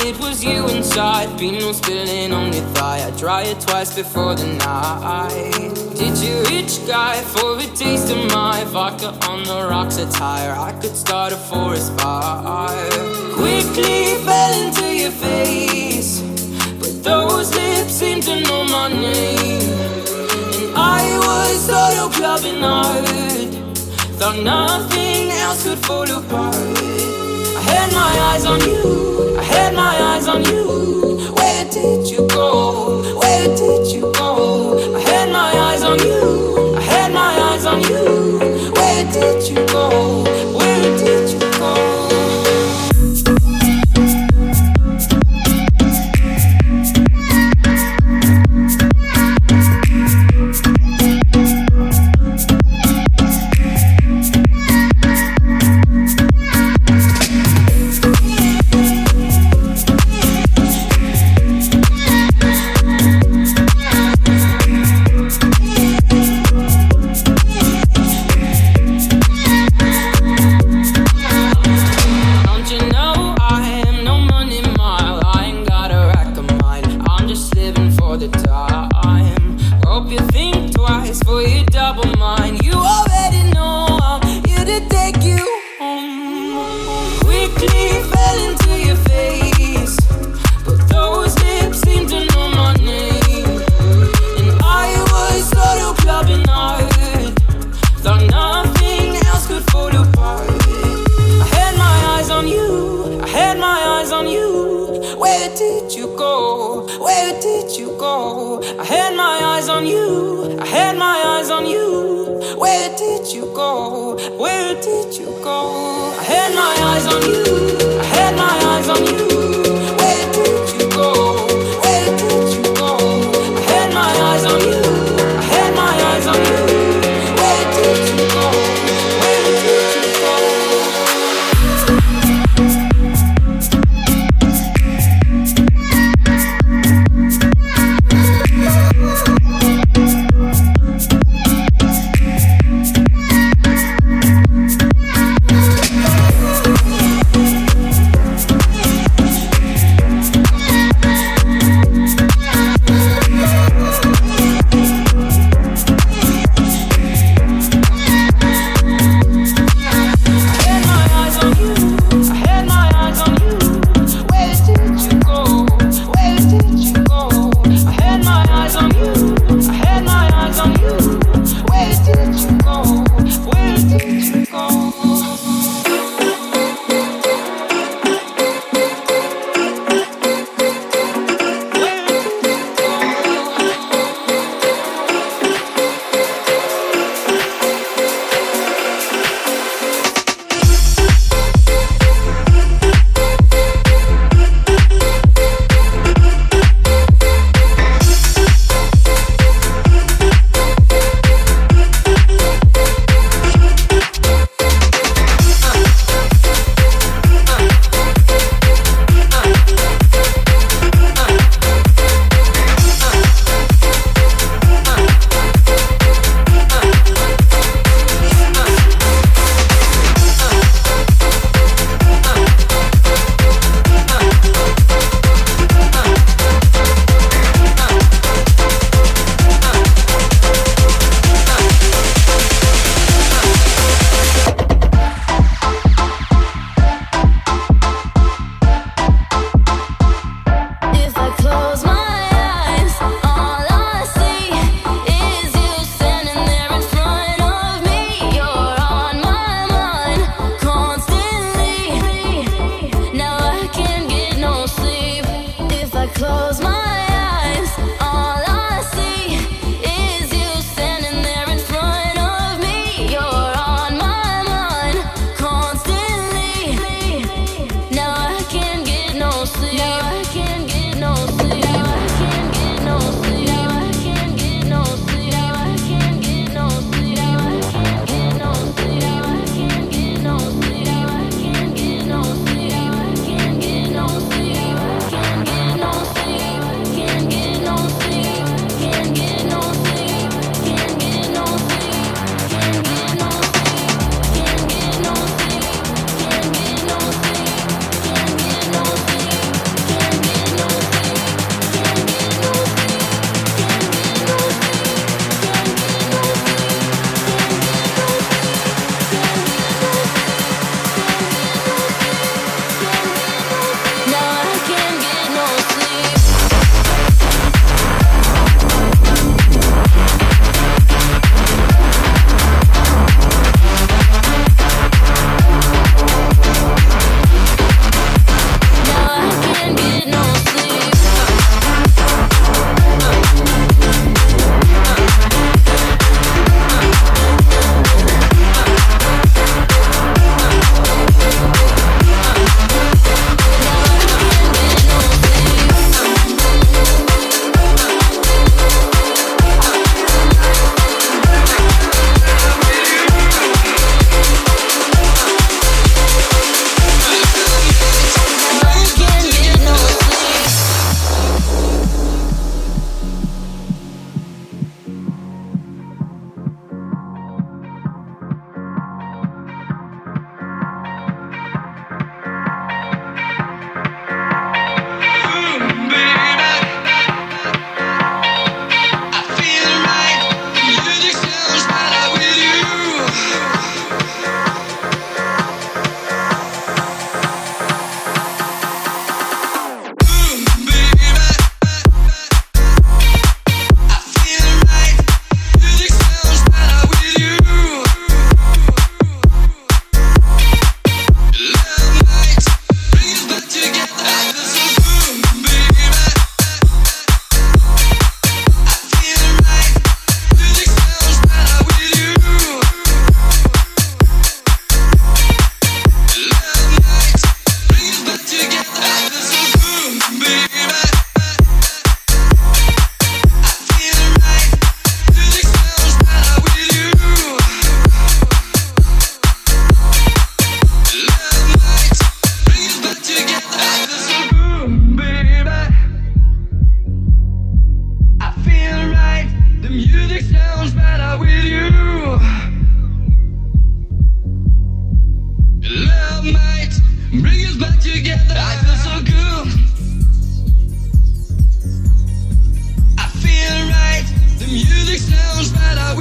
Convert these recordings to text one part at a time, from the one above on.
it was you inside. Pinot spilling on your thigh. I try it twice before the night. Did you rich guy for a taste of my vodka on the rocks? attire? I could start a forest fire. Quickly fell into your face, but those lips seem to know my name. And I was solo clubbing hard. Thought nothing else could fall apart I had my eyes on you. I had my eyes on you. Where did you go? Where did you go? I you go?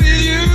with you.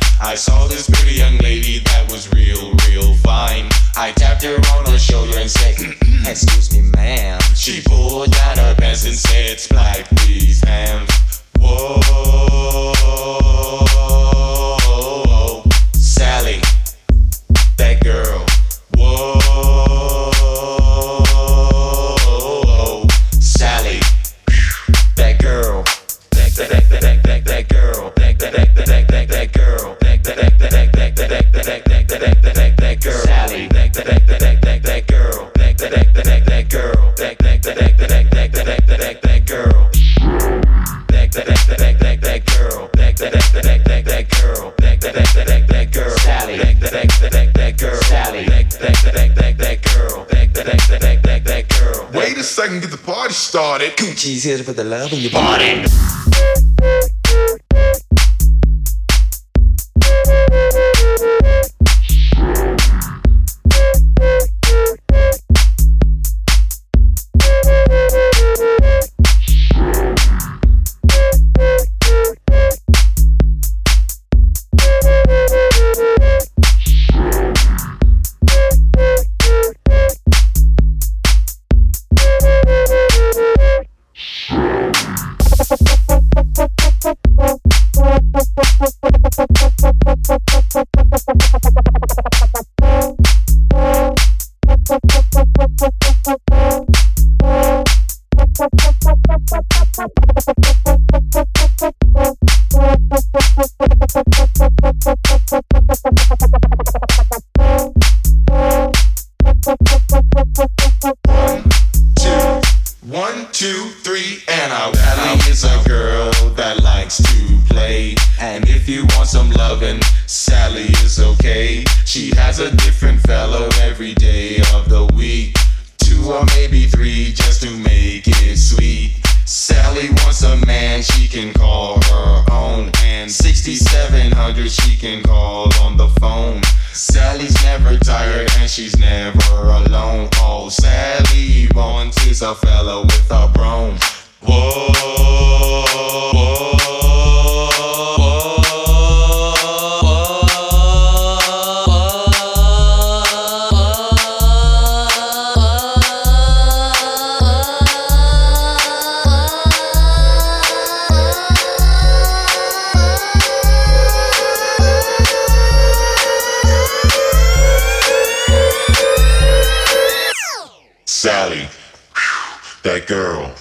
I saw this pretty young lady that was real, real fine. I tapped her on her shoulder and said, Excuse me, ma'am. She pulled down her pants and said, Spike these hands. Whoa, Sally, that girl. Jesus for the love of your body. girl.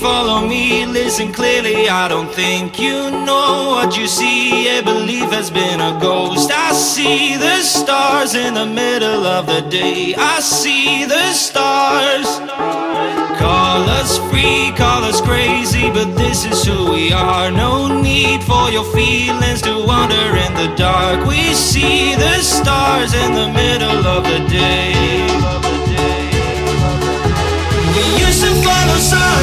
Follow me, listen clearly. I don't think you know what you see. A belief has been a ghost. I see the stars in the middle of the day. I see the stars. Call us free, call us crazy, but this is who we are. No need for your feelings to wander in the dark. We see the stars in the middle of the day.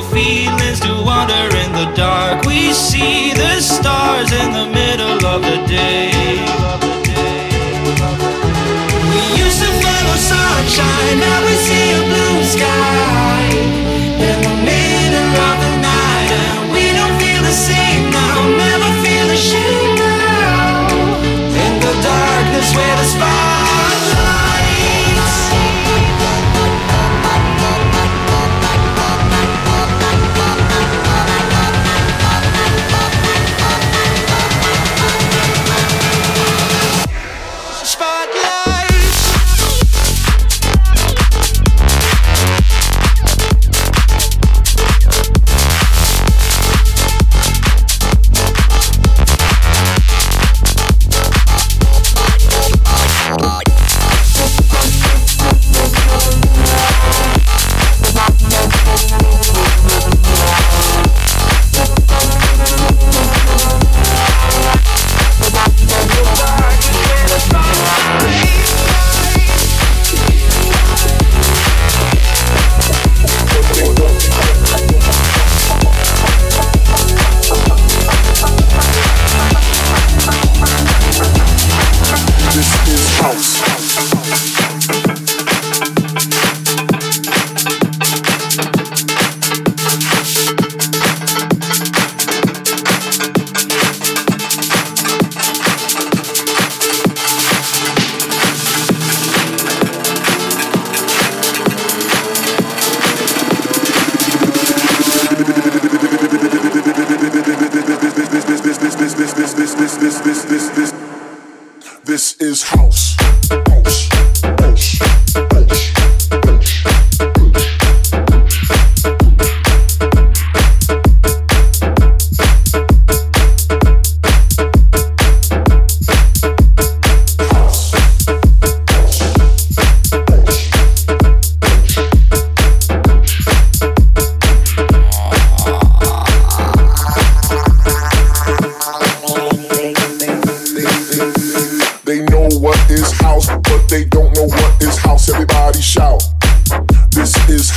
your feelings to wander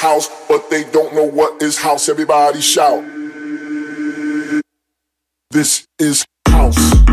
house, but they don't know what is house. Everybody shout. This is house.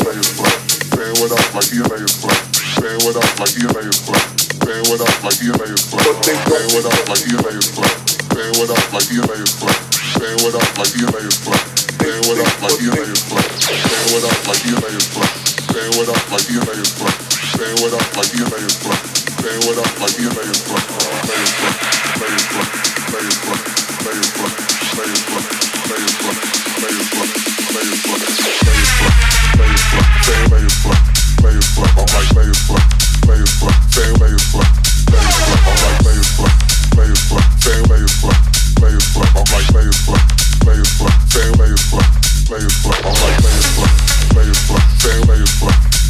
EMA is black. Saying what up, like EMA is black. Saying what up, like EMA is black. Saying what up, like EMA is black. Saying what up, like EMA is black. Saying what up, like EMA is black. Saying what up, like EMA is black. Saying what up, like EMA is black. Saying what up, like EMA is black. Saying what up, like EMA is black. Saying what up, like EMA is black. Saying what up, like EMA is black. Saying black, saying black, saying black, saying black, saying black, saying black, saying black. play your fuck, play your fuck, play your fuck, play your fuck, play your fuck.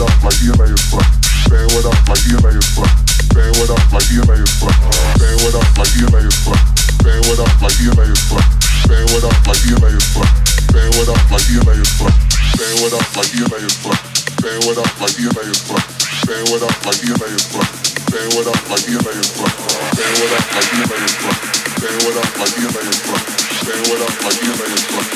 it up like EMA like EMA is it up like EMA is like EMA is it up like EMA is like EMA is it up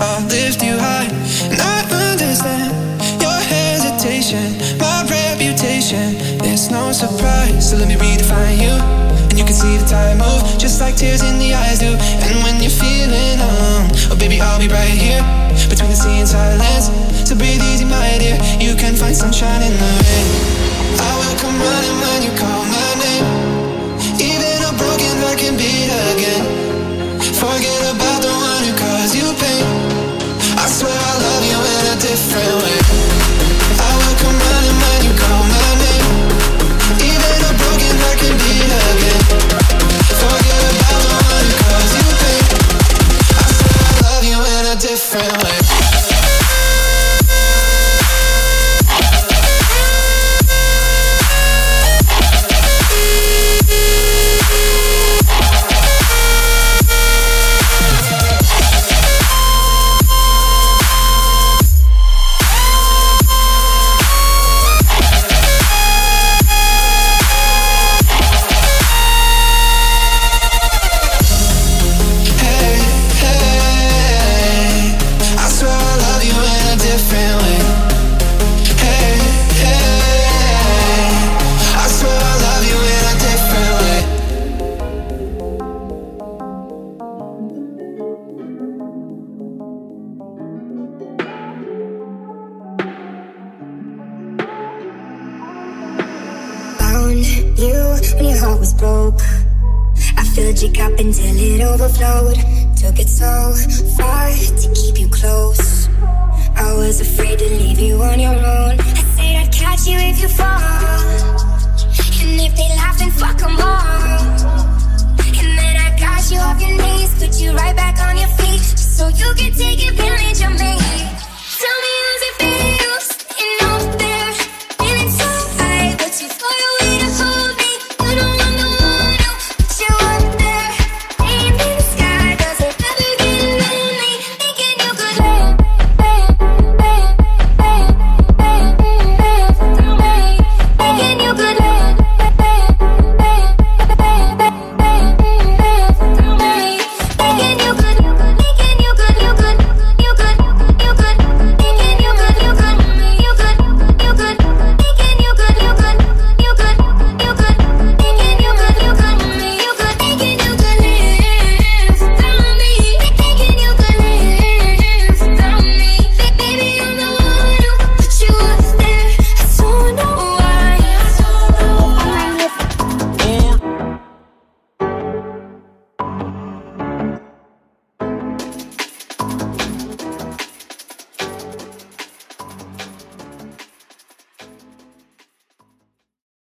I lift you high, and I understand your hesitation, my reputation. It's no surprise, so let me redefine you, and you can see the move just like tears in the eyes do. And when you're feeling alone, oh baby, I'll be right here between the sea and silence. So breathe easy, my dear, you can find sunshine in the rain. I will come running when you call my name, even a broken heart can beat again. Forget about the one who caused you pain different way. you when your heart was broke. I filled your cup until it overflowed. Took it so far to keep you close. I was afraid to leave you on your own. I said I'd catch you if you fall. And if they laugh, then fuck them all. And then I got you off your knees, put you right back on your feet. So you can take advantage of me. Tell me.